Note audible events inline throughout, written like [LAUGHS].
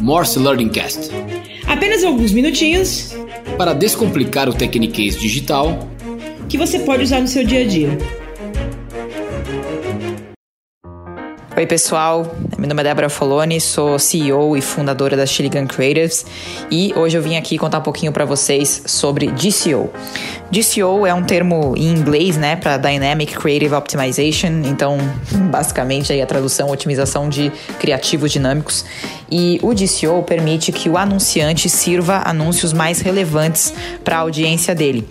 Morse Learning Cast. Apenas alguns minutinhos para descomplicar o Tecniquez digital que você pode usar no seu dia a dia. Oi, pessoal. Meu nome é Débora Foloni, sou CEO e fundadora da Chiligan Creatives e hoje eu vim aqui contar um pouquinho para vocês sobre DCO. DCO é um termo em inglês, né, para Dynamic Creative Optimization, então, basicamente aí a tradução otimização de criativos dinâmicos. E o DCO permite que o anunciante sirva anúncios mais relevantes para a audiência dele.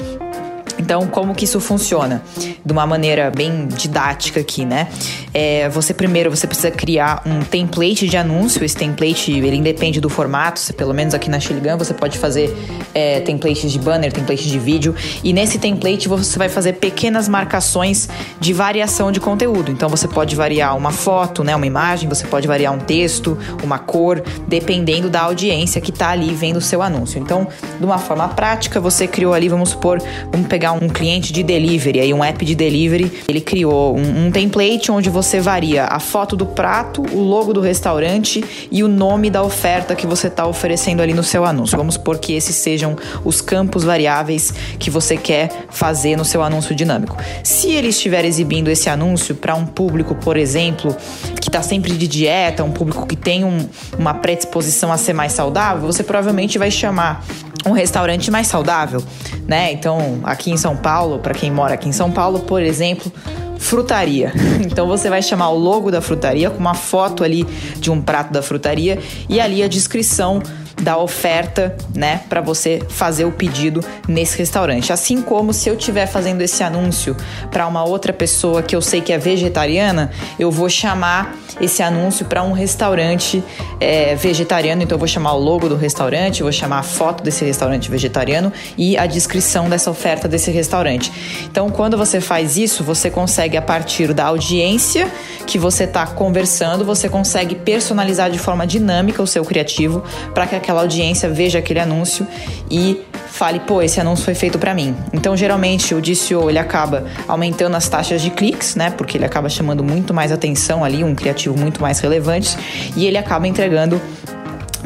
Então, como que isso funciona? De uma maneira bem didática aqui, né? É, você primeiro você precisa criar um template de anúncio. Esse template ele independe do formato. Pelo menos aqui na Shiligan você pode fazer é, templates de banner, templates de vídeo. E nesse template você vai fazer pequenas marcações de variação de conteúdo. Então você pode variar uma foto, né, uma imagem. Você pode variar um texto, uma cor, dependendo da audiência que está ali vendo o seu anúncio. Então, de uma forma prática, você criou ali, vamos supor, vamos pegar um cliente de delivery, aí um app de delivery, ele criou um, um template onde você varia a foto do prato, o logo do restaurante e o nome da oferta que você está oferecendo ali no seu anúncio. Vamos supor que esses sejam os campos variáveis que você quer fazer no seu anúncio dinâmico. Se ele estiver exibindo esse anúncio para um público, por exemplo, que está sempre de dieta, um público que tem um, uma predisposição a ser mais saudável, você provavelmente vai chamar um restaurante mais saudável, né? Então, aqui em São Paulo, para quem mora aqui em São Paulo, por exemplo, frutaria. [LAUGHS] Então você vai chamar o logo da frutaria com uma foto ali de um prato da frutaria e ali a descrição da oferta, né, para você fazer o pedido nesse restaurante. Assim como se eu estiver fazendo esse anúncio para uma outra pessoa que eu sei que é vegetariana, eu vou chamar esse anúncio para um restaurante é, vegetariano. Então eu vou chamar o logo do restaurante, vou chamar a foto desse restaurante vegetariano e a descrição dessa oferta desse restaurante. Então quando você faz isso, você consegue a partir da audiência que você está conversando, você consegue personalizar de forma dinâmica o seu criativo para que aquela audiência veja aquele anúncio e fale, pô, esse anúncio foi feito para mim. Então, geralmente, o DCO ele acaba aumentando as taxas de cliques, né? Porque ele acaba chamando muito mais atenção ali, um criativo muito mais relevante, e ele acaba entregando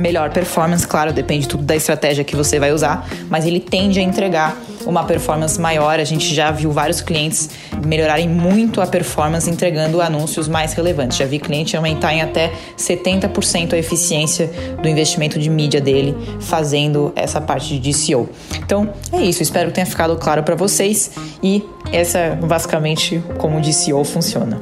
melhor performance, claro, depende tudo da estratégia que você vai usar, mas ele tende a entregar uma performance maior. A gente já viu vários clientes melhorarem muito a performance entregando anúncios mais relevantes. Já vi cliente aumentar em até 70% a eficiência do investimento de mídia dele fazendo essa parte de DCO. Então, é isso. Espero que tenha ficado claro para vocês e essa é basicamente como o DCO funciona.